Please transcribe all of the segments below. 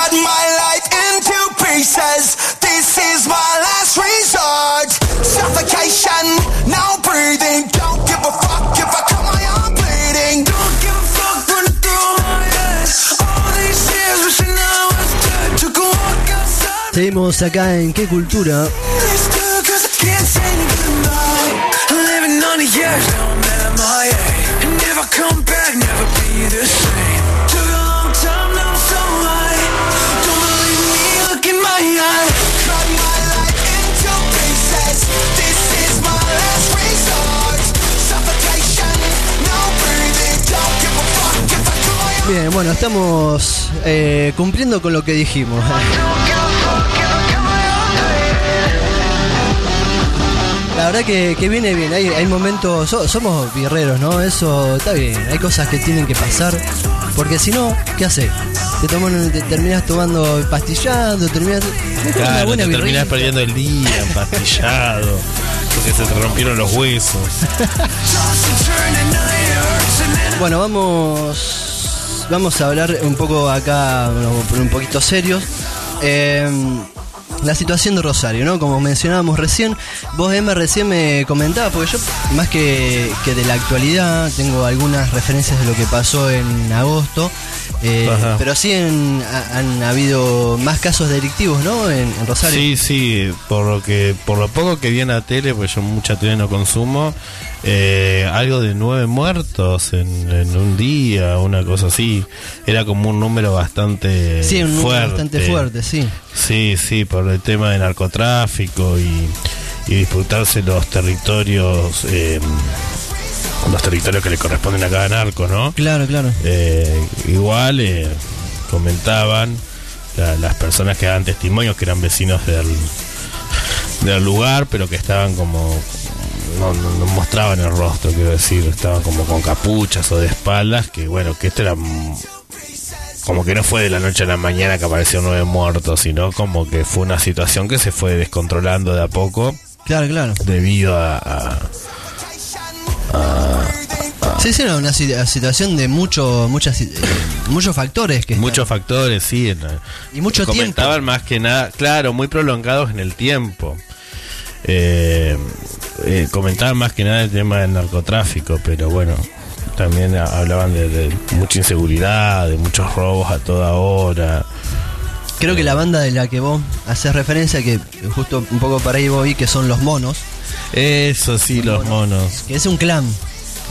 cut my life into pieces. This is my last resort. Suffocation, no breathing. Don't give a fuck if I cut my arm bleeding. Don't give a fuck running through my head. All these years wishing I was dead. Took a walk outside. Seguimos acá en qué cultura. Living on the at my age. And if I come back, never be the same. Bien, bueno, estamos eh, cumpliendo con lo que dijimos. La verdad que, que viene bien, hay, hay momentos, so- somos guerreros, ¿no? Eso está bien, hay cosas que tienen que pasar, porque si no, ¿qué haces? Te, toman, te terminas tomando, pastillando, terminas... Claro, buena te terminás birrita. perdiendo el día, empastillado, porque se te rompieron los huesos. Bueno, vamos vamos a hablar un poco acá, bueno, un poquito serios. Eh, la situación de Rosario, ¿no? Como mencionábamos recién, vos Emma recién me comentabas, porque yo más que, que de la actualidad tengo algunas referencias de lo que pasó en agosto, eh, pero sí en- ha- han habido más casos delictivos, ¿no? En, en Rosario. Sí, sí, por lo que por lo poco que vi en la tele, pues yo mucha tele no consumo, eh, algo de nueve muertos en, en un día, una cosa así. Era como un número bastante Sí, un número fuerte. bastante fuerte, sí. Sí, sí, por el tema de narcotráfico y, y disputarse los territorios, eh, los territorios que le corresponden a cada narco, ¿no? Claro, claro. Eh, igual eh, comentaban la- las personas que daban testimonios que eran vecinos del, del lugar, pero que estaban como no, no- no mostraban el rostro, quiero decir, estaban como con capuchas o de espaldas, que bueno, que esto era como que no fue de la noche a la mañana que aparecieron nueve muertos, sino como que fue una situación que se fue descontrolando de a poco Claro, claro. debido a, a- Sí, sí, era una si- situación de mucho, muchas, eh, muchos factores que muchos factores, sí. en Y mucho comentaban más que nada, claro, muy prolongados en el tiempo. Eh, eh, comentaban más que nada el tema del narcotráfico, pero bueno, también hablaban de, de mucha inseguridad, de muchos robos a toda hora. Creo que la banda de la que vos haces referencia, que justo un poco para ahí voy, que son los monos, Eso sí, los monos. que es un clan.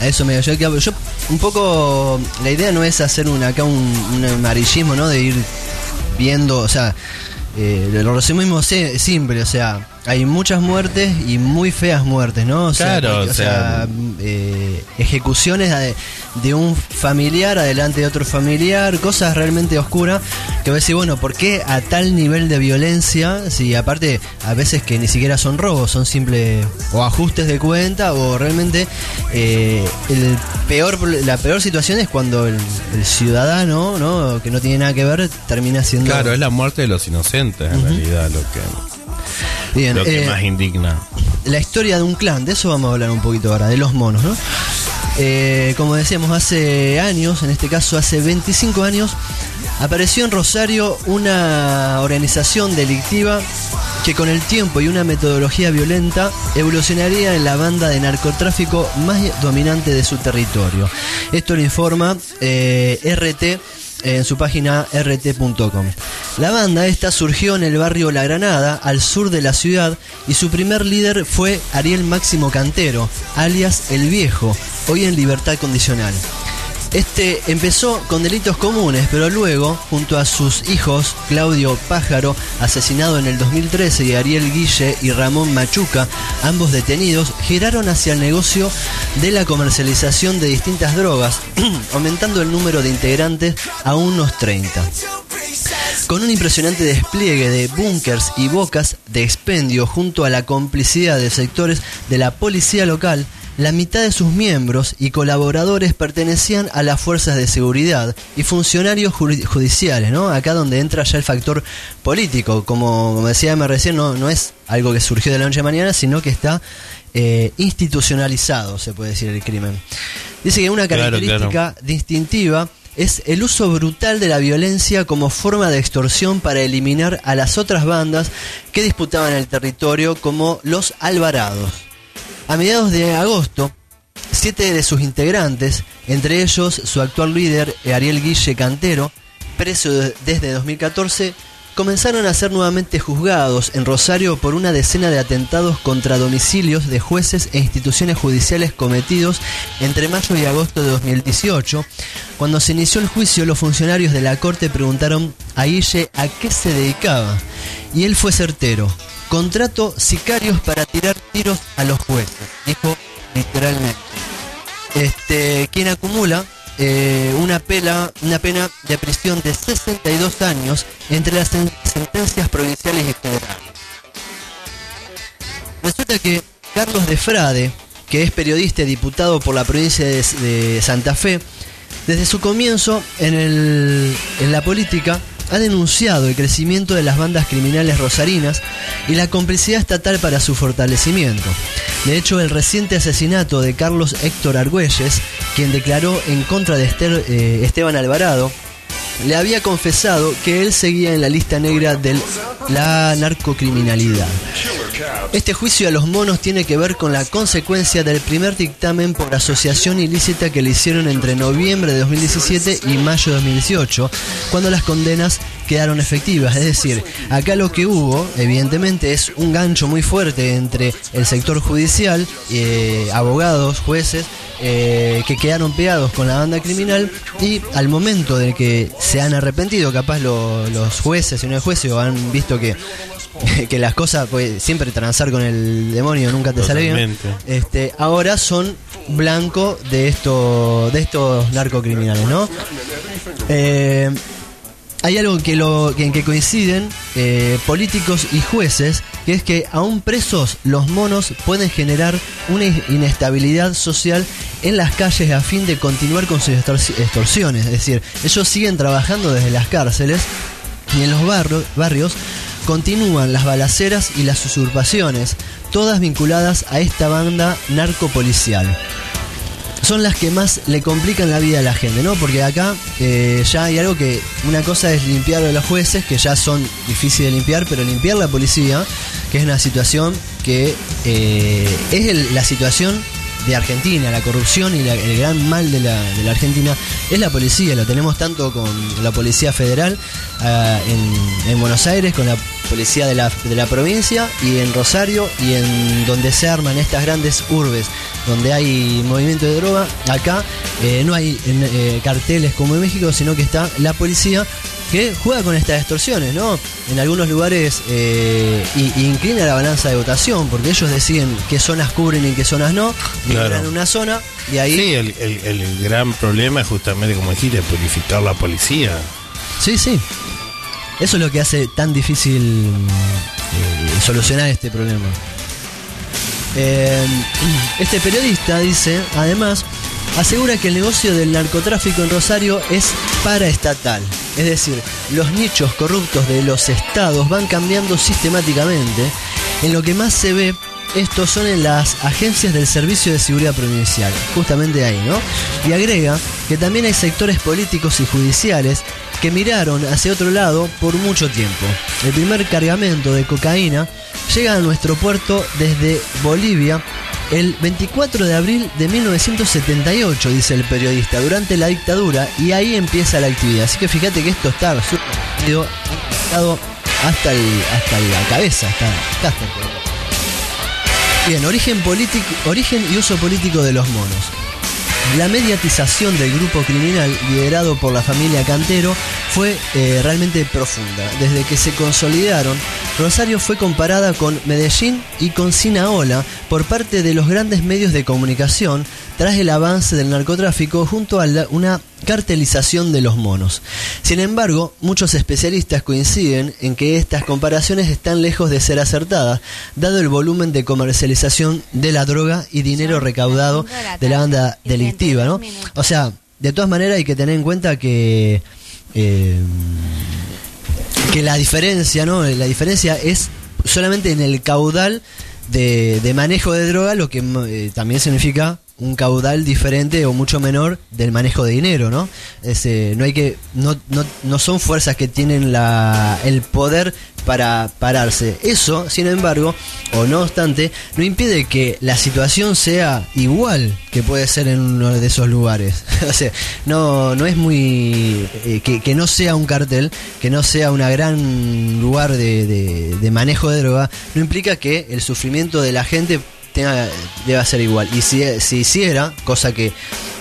A eso me yo, yo un poco la idea no es hacer un acá un, amarillismo, ¿no? De ir viendo, o sea, eh, lo si- simple, o sea, hay muchas muertes y muy feas muertes, ¿no? O sea, Claro, porque, o sea, eh, ejecuciones de, de un familiar adelante de otro familiar, cosas realmente oscuras que vos decís, bueno, ¿por qué a tal nivel de violencia? Si aparte a veces que ni siquiera son robos, son simples o ajustes de cuenta o realmente eh, el peor la peor situación es cuando el, el ciudadano, ¿no? Que no tiene nada que ver, termina siendo... Claro, es la muerte de los inocentes en realidad lo que, Bien, lo que eh, más indigna. la historia de un clan, de eso vamos a hablar un poquito ahora, de los monos, ¿no? Eh, como decíamos, hace años, en este caso hace 25 años, apareció en Rosario una organización delictiva que con el tiempo y una metodología violenta evolucionaría en la banda de narcotráfico más dominante de su territorio. Esto lo informa eh, RT en su página rt.com. La banda esta surgió en el barrio La Granada, al sur de la ciudad, y su primer líder fue Ariel Máximo Cantero, alias El Viejo, hoy en libertad condicional. Este empezó con delitos comunes, pero luego, junto a sus hijos, Claudio Pájaro, asesinado en el 2013, y Ariel Guille y Ramón Machuca, ambos detenidos, giraron hacia el negocio de la comercialización de distintas drogas, aumentando el número de integrantes a unos 30. Con un impresionante despliegue de búnkers y bocas de expendio junto a la complicidad de sectores de la policía local, la mitad de sus miembros y colaboradores pertenecían a las fuerzas de seguridad y funcionarios judiciales, ¿no? Acá donde entra ya el factor político, como, como decía Emma recién, no, no es algo que surgió de la noche a la mañana, sino que está eh, institucionalizado, se puede decir, el crimen. Dice que una Claro, característica claro. distintiva es el uso brutal de la violencia como forma de extorsión para eliminar a las otras bandas que disputaban el territorio como los Alvarados. A mediados de agosto, siete de sus integrantes, entre ellos su actual líder Ariel Guille Cantero, preso de- desde 2014, comenzaron a ser nuevamente juzgados en Rosario por una decena de atentados contra domicilios de jueces e instituciones judiciales cometidos entre mayo y agosto de 2018. Cuando se inició el juicio, los funcionarios de la corte preguntaron a Guille a qué se dedicaba. Y él fue certero. Contrato sicarios para tirar tiros a los jueces, dijo literalmente este, quien acumula eh, una, pela, una pena de prisión de 62 años entre las sen- sentencias provinciales y federales. Resulta que Carlos de Frade, que es periodista y diputado por la provincia de, de Santa Fe, desde su comienzo en, el- en la política ha denunciado el crecimiento de las bandas criminales rosarinas y la complicidad estatal para su fortalecimiento. De hecho, el reciente asesinato de Carlos Héctor Argüelles, quien declaró en contra de eh, Esteban Alvarado, le había confesado que él seguía en la lista negra de la narcocriminalidad. Este juicio a los monos tiene que ver con la consecuencia del primer dictamen por asociación ilícita que le hicieron entre noviembre de 2017 y mayo de 2018, cuando las condenas quedaron efectivas. Es decir, acá lo que hubo, evidentemente, es un gancho muy fuerte entre el sector judicial, eh, abogados, jueces, eh, que quedaron pegados con la banda criminal y al momento de que se han arrepentido, capaz lo- los jueces y no jueces o han visto que que las cosas, pues siempre transar con el demonio nunca te sale bien. Este, ahora son blanco de esto, de estos narcocriminales, ¿no? Eh, hay algo lo, en que coinciden eh, políticos y jueces, que es que aún presos los monos pueden generar una in- inestabilidad social en las calles a fin de continuar con sus extorsi- extorsiones. Es decir, ellos siguen trabajando desde las cárceles y en los barrios continúan las balaceras y las usurpaciones, todas vinculadas a esta banda narcopolicial son las que más le complican la vida a la gente, ¿no? Porque acá eh, ya hay algo que, una cosa es limpiar a los jueces, que ya son difíciles de limpiar, pero limpiar la policía, que es una situación que eh, es la situación de Argentina, la corrupción y el gran mal de la, de la Argentina es la policía, lo tenemos tanto con la Policía Federal ah, en, en Buenos Aires, con la Policía de la, de la provincia y en Rosario y en donde se arman estas grandes urbes, donde hay movimiento de droga, acá eh, no hay en, eh, carteles como en México, sino que está la policía que juega con estas extorsiones, ¿no? En algunos lugares eh, y, y inclina la balanza de votación, porque ellos deciden qué zonas cubren y qué zonas no, Claro. liberan una zona y ahí... Sí, el, el- el gran problema es justamente, como dijiste, purificar la policía. Sí, sí. Eso es lo que hace tan difícil eh, solucionar este problema. Eh, este periodista dice, además, asegura que el negocio del narcotráfico en Rosario es paraestatal. Es decir, los nichos corruptos de los estados van cambiando sistemáticamente. En lo que más se ve, estos son en las agencias del Servicio de Seguridad Provincial, justamente ahí, ¿no? Y agrega que también hay sectores políticos y judiciales que miraron hacia otro lado por mucho tiempo. El primer cargamento de cocaína llega a nuestro puerto desde Bolivia el 24 de abril de 1978, dice el periodista, durante la dictadura, y ahí empieza la actividad. Así que fíjate que esto está hasta, el, hasta la cabeza, hasta, hasta el- Bien, origen, origen y uso político de los monos. La mediatización del grupo criminal liderado por la familia Cantero fue eh, realmente profunda. Desde que se consolidaron, Rosario fue comparada con Medellín y con Sinaola por parte de los grandes medios de comunicación tras el avance del narcotráfico junto a la- una cartelización de los monos. Sin embargo, muchos especialistas coinciden en que estas comparaciones están lejos de ser acertadas, dado el volumen de comercialización de la droga y dinero recaudado de la banda delictiva, ¿no? O sea, de todas maneras hay que tener en cuenta que eh, que la diferencia, ¿no? La diferencia es solamente en el caudal de, de manejo de droga, lo que eh, también significa un caudal diferente o mucho menor del manejo de dinero, ¿no? Ese, no hay que, no, no, no son fuerzas que tienen la, el poder para pararse. Eso, sin embargo, o no obstante, no impide que la situación sea igual que puede ser en uno de esos lugares. o sea, no, no es muy. eh, que, que no sea un cartel, que no sea una gran lugar de- de manejo de droga, no implica que el sufrimiento de la gente tenga, deba ser igual. Y si, si hiciera, cosa que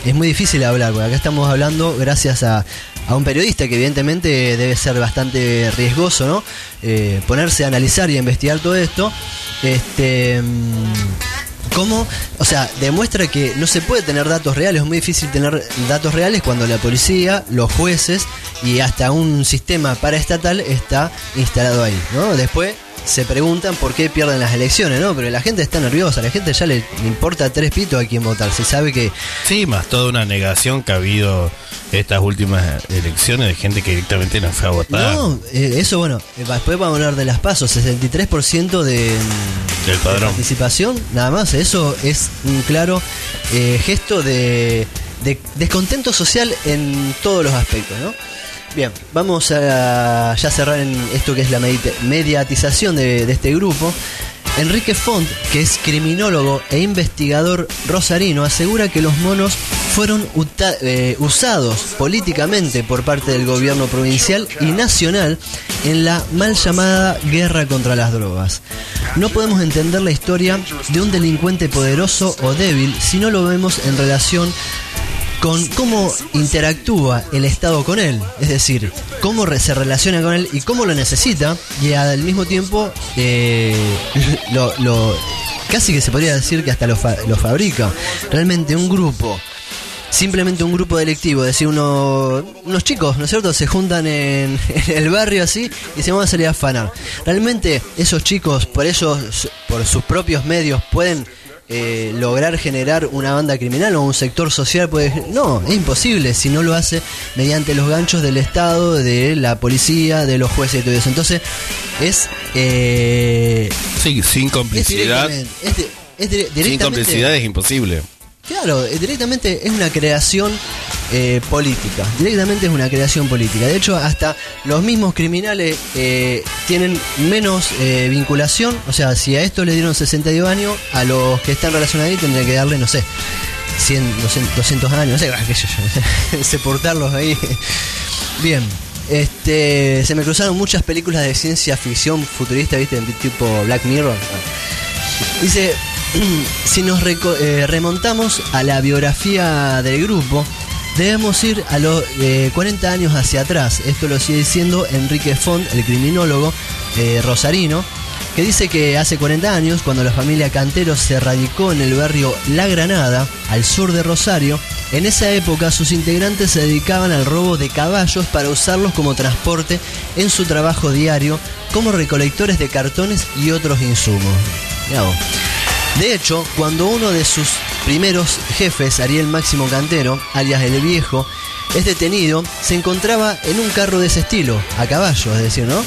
es muy difícil hablar, porque acá estamos hablando gracias a, a un periodista que evidentemente debe ser bastante riesgoso, ¿no? Eh, ponerse a analizar y a investigar todo esto. Este. mm, ¿Cómo? O sea, demuestra que no se puede tener datos reales, es muy difícil tener datos reales cuando la policía, los jueces y hasta un sistema paraestatal está instalado ahí, ¿no? Después se preguntan por qué pierden las elecciones, ¿no? Pero la gente está nerviosa, la gente ya le, importa tres pitos a quién votar, se sabe que Sí, más toda una negación que ha habido estas últimas elecciones de gente que directamente no fue a votar. No, eh, eso bueno, eh, después vamos a hablar de las pasos, 63% de, Del de padrón. participación, nada más, eso es un claro eh, gesto de, de descontento social en todos los aspectos, ¿no? Bien, vamos a ya cerrar en esto que es la mediatización de, este grupo. Enrique Font, que es criminólogo e investigador rosarino, asegura que los monos fueron eh, usados políticamente por parte del gobierno provincial y nacional en la mal llamada guerra contra las drogas. No podemos entender la historia de un delincuente poderoso o débil si no lo vemos en relación con cómo interactúa el Estado con él, es decir, cómo se relaciona con él y cómo lo necesita y al mismo tiempo eh, lo, casi que se podría decir que hasta lo, lo fabrica. Realmente un grupo, simplemente un grupo delictivo, es decir, uno- unos chicos, ¿no es cierto?, se juntan en, en el barrio así y se van a salir a afanar. Realmente esos chicos, por ellos, por sus propios medios, pueden eh, lograr generar una banda criminal o un sector social puede no es imposible si no lo hace mediante los ganchos del estado de la policía de los jueces y todo eso entonces es eh, Sí, sin complicidad. directamente- es di- es dire- Sin directamente- complicidad es imposible. Claro, directamente es una creación eh, política. Directamente es una creación política. De hecho, hasta los mismos criminales eh, tienen menos eh, vinculación. O sea, si a esto le dieron 62 años, a los que están relacionados ahí tendrían que darle, no sé, 100, 200, 200 años, no sé, qué sé yo, ahí. Bien. Este, se me cruzaron muchas películas de ciencia ficción futurista, ¿viste? Tipo Black Mirror. Dice, si nos remontamos a la biografía del grupo, debemos ir a los eh, 40 años hacia atrás. Esto lo sigue diciendo Enrique Font, el criminólogo eh, rosarino, que dice que hace 40 años, cuando la familia Cantero se radicó en el barrio La Granada, al sur de Rosario, en esa época sus integrantes se dedicaban al robo de caballos para usarlos como transporte en su trabajo diario como recolectores de cartones y otros insumos. De hecho, cuando uno de sus primeros jefes, Ariel Máximo Cantero, alias El Viejo, es detenido, se encontraba en un carro de ese estilo, a caballo, es decir, ¿no?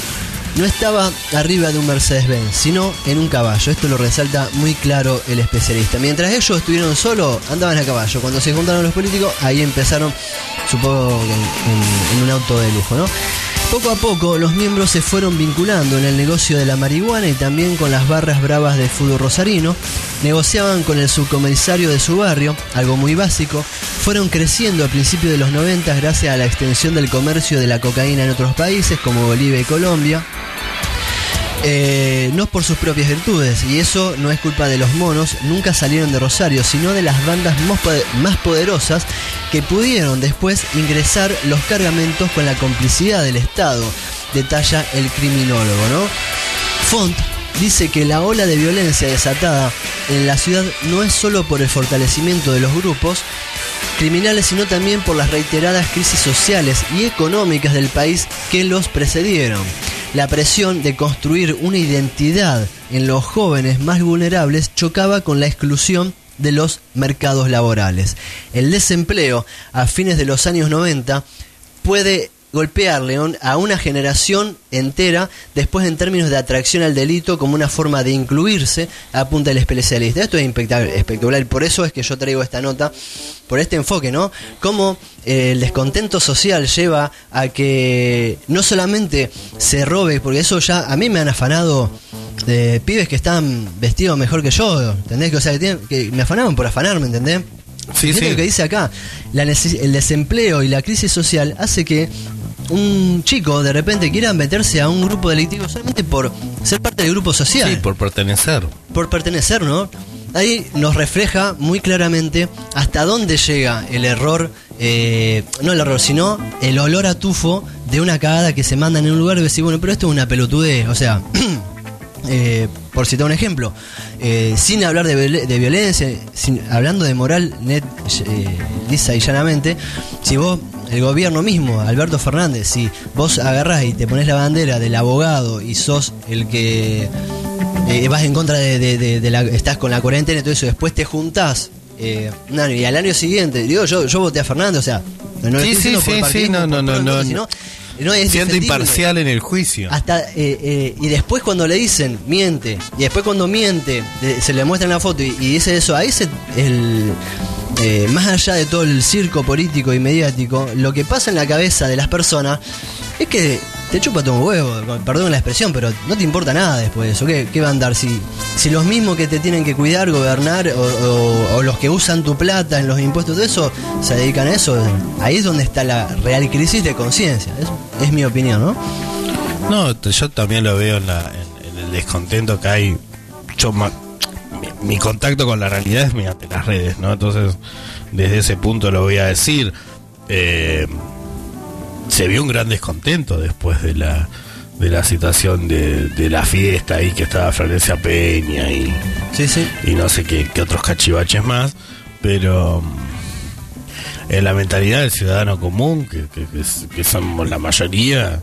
No estaba arriba de un Mercedes-Benz, sino en un caballo. Esto lo resalta muy claro el especialista. Mientras ellos estuvieron solos, andaban a caballo. Cuando se juntaron los políticos, ahí empezaron, supongo en un auto de lujo, ¿no? Poco a poco los miembros se fueron vinculando en el negocio de la marihuana y también con las barras bravas del fútbol rosarino, negociaban con el subcomisario de su barrio, algo muy básico, fueron creciendo a principios de los 90 gracias a la extensión del comercio de la cocaína en otros países como Bolivia y Colombia, eh, no por sus propias virtudes, y eso no es culpa de los monos, nunca salieron de Rosario, sino de las bandas más pode- más poderosas que pudieron después ingresar los cargamentos con la complicidad del Estado, detalla el criminólogo, ¿no? Font dice que la ola de violencia desatada en la ciudad no es solo por el fortalecimiento de los grupos criminales, sino también por las reiteradas crisis sociales y económicas del país que los precedieron. La presión de construir una identidad en los jóvenes más vulnerables chocaba con la exclusión de los mercados laborales. El desempleo a fines de los años 90 puede golpearle a una generación entera después en términos de atracción al delito como una forma de incluirse a punta del especialista. Esto es espectacular y por eso es que yo traigo esta nota, por este enfoque, ¿no? Cómo eh, el descontento social lleva a que no solamente se robe, porque eso ya a mí me han afanado de pibes que están vestidos mejor que yo, ¿entendés? Que, o sea, que, tienen- que me afanaban por afanarme, ¿entendés? Sí, sí. lo que dice acá, la el desempleo y la crisis social hace que un chico de repente quiera meterse a un grupo delictivo solamente por ser parte del grupo social, Sí, por pertenecer. por pertenecer, ¿no? Ahí nos refleja muy claramente hasta dónde llega el error, eh, no el error, sino el olor a tufo de una cagada que se manda en un lugar y decir, bueno, pero esto es una pelotudez, o sea, eh, por citar un ejemplo, eh, sin hablar de, viol- de violencia, sin, hablando de moral net, eh, lisa y llanamente, si vos, el gobierno mismo, Alberto Fernández, si vos agarrás y te pones la bandera del abogado y sos el que eh, vas en contra de, de- de- de la, estás con la cuarentena y todo eso, después te juntás eh, año, y al año siguiente, digo, yo, yo voté a Fernández, o sea, no Sí, sí, sí, sí, no, no, no, no, sino- no es Siendo imparcial en el juicio. Hasta eh, eh, y después cuando le dicen miente y después cuando miente se le muestra en la foto y, y dice eso ahí se el eh, más allá de todo el circo político y mediático lo que pasa en la cabeza de las personas es que te chupa todo un huevo perdón la expresión pero no te importa nada después de eso ¿qué, qué va a andar si si los mismos que te tienen que cuidar gobernar o, los que usan tu plata en los impuestos todo eso se dedican a eso ahí es donde está la real crisis de conciencia es, es mi opinión ¿no? No, yo también lo veo en, el descontento que hay. Yo mi, contacto con la realidad es mediante las redes, ¿no? Entonces, desde ese punto lo voy a decir. Eh, se vio un gran descontento después de la de la situación de, de la fiesta ahí que estaba Florencia Peña y, Sí, sí. y no sé qué, qué otros cachivaches más, pero en la mentalidad del ciudadano común, que, que- que somos la mayoría,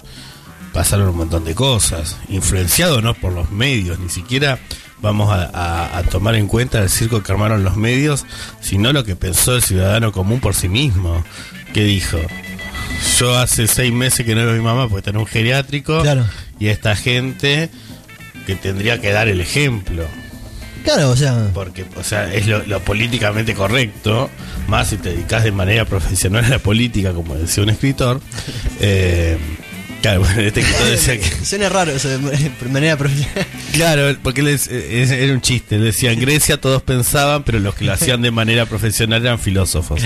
pasaron un montón de cosas, influenciado no por los medios, ni siquiera vamos a, a- a tomar en cuenta el circo que armaron los medios, sino lo que pensó el ciudadano común por sí mismo, que dijo, yo hace seis meses que no veo a mi mamá porque está en un geriátrico, Claro. y esta gente que tendría que dar el ejemplo Claro, o sea. porque o sea es lo, lo políticamente correcto más si te dedicas de manera profesional a la política como decía un escritor eh, claro bueno, este que Suena raro eso de manera profesional. claro porque él es- es- era un chiste él decía en Grecia todos pensaban pero los que lo hacían de manera profesional eran filósofos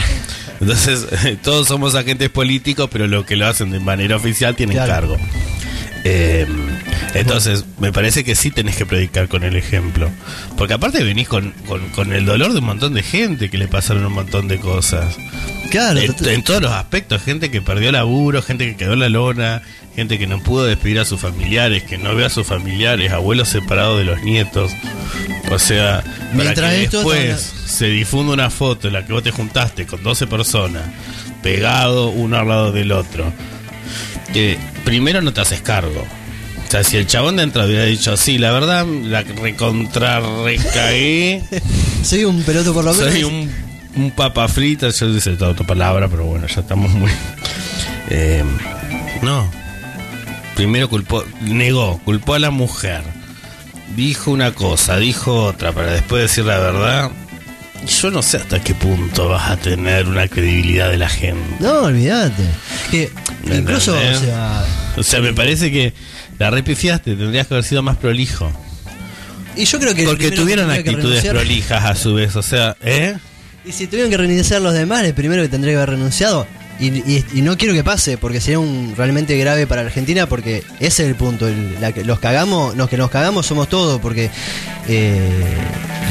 entonces todos somos agentes políticos pero los que lo hacen de manera oficial tienen Claro. cargo Eh, entonces, me parece que sí tenés que predicar con el ejemplo. Porque aparte venís con, con, con el dolor de un montón de gente que le pasaron un montón de cosas. Claro, En, en todos los aspectos, gente que perdió laburo, gente que quedó en la lona, gente que no pudo despedir a sus familiares, que no ve a sus familiares, abuelos separados de los nietos. O sea, para Mientras que esto después se difunda una foto en la que vos te juntaste con 12 personas, pegado uno al lado del otro, que primero no te haces cargo. O sea, si el chabón de entrada hubiera dicho, sí, la verdad, la recontra recagué, soy un peloto por lo menos. soy un, un papa frita, yo dice toda otra palabra, pero bueno, ya estamos muy... Eh, no. Primero culpó, negó, culpó a la mujer. Dijo una cosa, dijo otra, para después decir la verdad. Yo no sé hasta qué punto vas a tener una credibilidad de la gente. No, olvídate. Que ¿Me incluso, o sea. O sea, me parece que la repifiaste, tendrías que haber sido más prolijo. Y yo creo que. Porque tuvieron que tendría que actitudes prolijas a su vez, o sea, ¿eh? Y si tuvieron que renunciar los demás, el primero que tendría que haber renunciado. Y, y- no quiero que pase, porque sería un realmente grave para Argentina, porque ese es el punto. el- la los cagamos, los que nos cagamos somos todos, porque eh,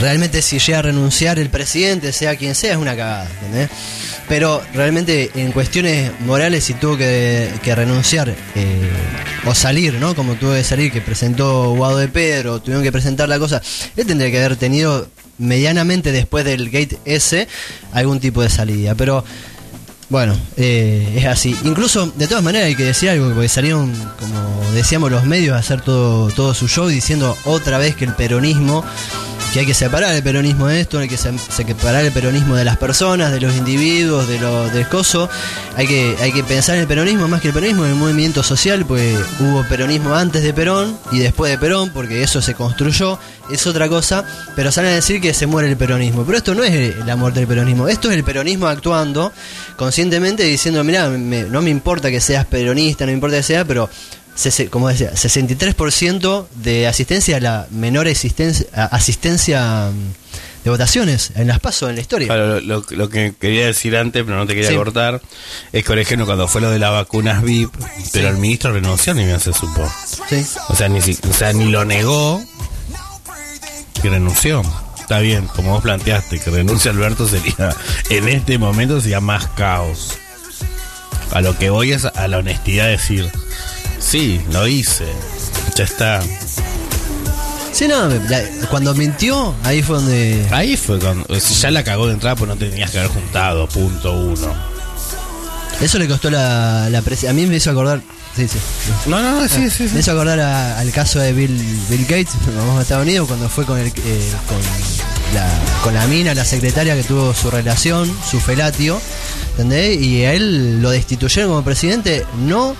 realmente si llega a renunciar el presidente, sea quien sea, es una cagada, ¿entendés? Pero realmente en cuestiones morales, si tuvo que, que renunciar eh, o salir, ¿no? Como tuvo que salir, que presentó Guado de Pedro, tuvieron que presentar la cosa, él tendría que haber tenido medianamente después del gate S algún tipo de salida. Pero bueno, eh, es así. Incluso, de todas maneras, hay que decir algo, porque salieron, como decíamos, los medios a hacer todo, todo su show diciendo otra vez que el peronismo que hay que separar el peronismo de esto, hay que se- separar el peronismo de las personas, de los individuos, de lo del coso. Hay que, hay que pensar en el peronismo más que el peronismo, en el movimiento social, pues hubo peronismo antes de Perón y después de Perón, porque eso se construyó, es otra cosa, pero salen a decir que se muere el peronismo. Pero esto no es la muerte del peronismo, esto es el peronismo actuando conscientemente diciendo, mira, no me importa que seas peronista, no me importa que sea, pero como decía, 63% de asistencia a la menor asistencia, asistencia mm, de votaciones en las pasos en la historia. Claro, lo, lo- que quería decir antes, pero no te quería Sí. cortar, es que, por ejemplo, cuando fue lo de las vacunas VIP, pero el ministro renunció ni bien se supo. Sí. O sea, ni, o sea, ni lo negó y renunció. Está bien, como vos planteaste, que renuncie Alberto sería, en este momento sería más caos. A lo que voy es a la honestidad de decir, sí, lo hice, ya está. Sí, no, la- cuando mintió, ahí fue donde... Ahí fue cuando, o sea, ya la cagó de entrada, pues no te tenías que haber juntado, punto uno. Eso le costó la, la presi- A mí me hizo acordar... Sí, sí. No, no, no, sí, sí, Me sí. hizo acordar a- al caso de Bill, Bill Gates, vamos a Estados Unidos, cuando fue con, el, eh, con, la, con la mina, la secretaria que tuvo su relación, su felatio, ¿entendés? Y a él lo destituyeron como presidente, no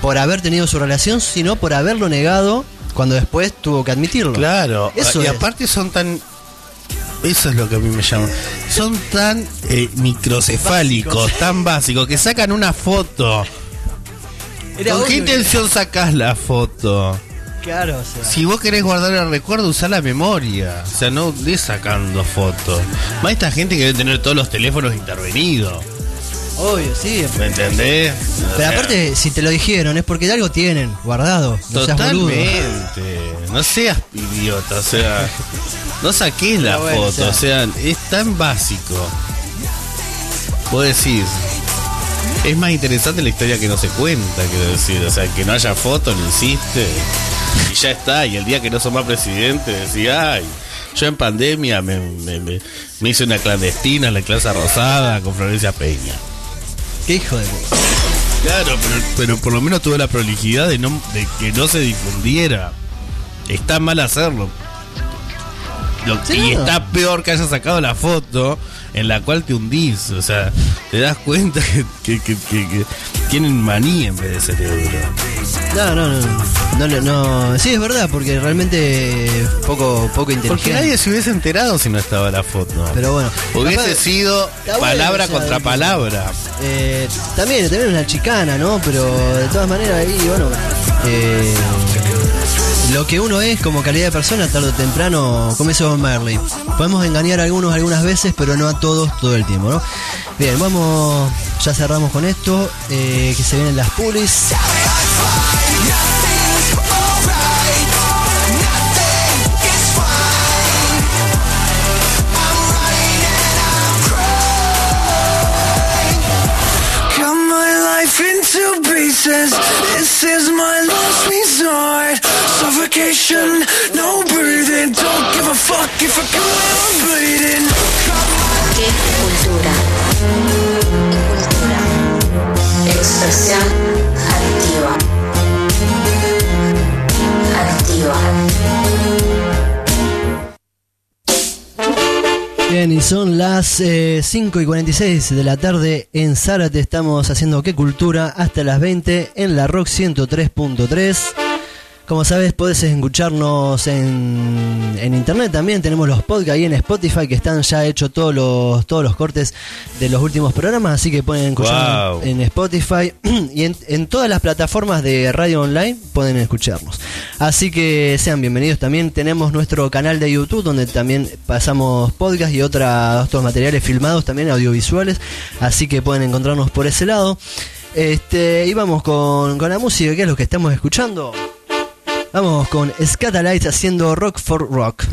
por haber tenido su relación, sino por haberlo negado cuando después tuvo que admitirlo. Claro, Eso y es. aparte son tan. Eso es lo que a mí me llama. Son tan eh, microcefálicos, tan básicos, que sacan una foto. Era ¿Con qué intención sacás la foto? Claro, o sea. Si vos querés guardar el recuerdo, usá la memoria. O sea, no de sacando fotos. Más esta gente que debe tener todos los teléfonos intervenidos. Obvio, sí. ¿Me entendés? O Pero sea, aparte, si te lo dijeron, es porque algo tienen guardado. No seas boludo. Totalmente. No seas idiota, o sea, no saques la bueno, foto, o o sea. sea, es tan básico. Vos decís, es más interesante la historia que no se cuenta, quiero decir, o sea, que no haya foto, lo hiciste, y ya está, y el día que no sos más presidente decís, ay, yo en pandemia me, me, me- me hice una clandestina en la clase rosada con Florencia Peña. Qué hijo de puta. Claro, pero, pero por lo menos tuve la prolijidad de, no, de que no se difundiera. Está mal hacerlo. Lo- Sí, y no. está peor que hayas sacado la foto en la cual te hundís. O sea, te das cuenta que- que- que- que tienen manía en vez de cerebro. No, no, no, no, no, no. Sí, es verdad, porque realmente poco, poco Porque inteligente. nadie se hubiese enterado si no estaba la foto. Pero bueno, Hubiese sido palabra contra palabra. eh, también, también una chicana, ¿no? Pero de todas maneras ahí, bueno, eh, lo que uno es como calidad de persona, tarde o temprano, como dice Bob. Podemos engañar a algunos algunas veces, pero no a todos todo el tiempo, ¿no? Bien, vamos, ya cerramos con esto, eh, que se vienen las pulis. Pieces. This is my last resort. Suffocation, no breathing. Don't give a fuck if I come out bleeding. ¿Qué cultura? Cultura. Expresión activa. Activa. Bien, y son las eh, 5 y 46 de la tarde en Zárate. Estamos haciendo qué cultura hasta las 20 en la Rock 103.3. Como sabes, podés escucharnos en, en internet también. Tenemos los podcasts ahí en Spotify que están ya hechos todos los, todos los cortes de los últimos programas. Así que pueden escucharnos Wow. en Spotify y en, en todas las plataformas de radio online pueden escucharnos. Así que sean bienvenidos también. Tenemos nuestro canal de YouTube donde también pasamos podcast y otros materiales filmados también audiovisuales. Así que pueden encontrarnos por ese lado. Este, y vamos con, con la música, que es lo que estamos escuchando. Vamos con Scatalites haciendo Rock for Rock.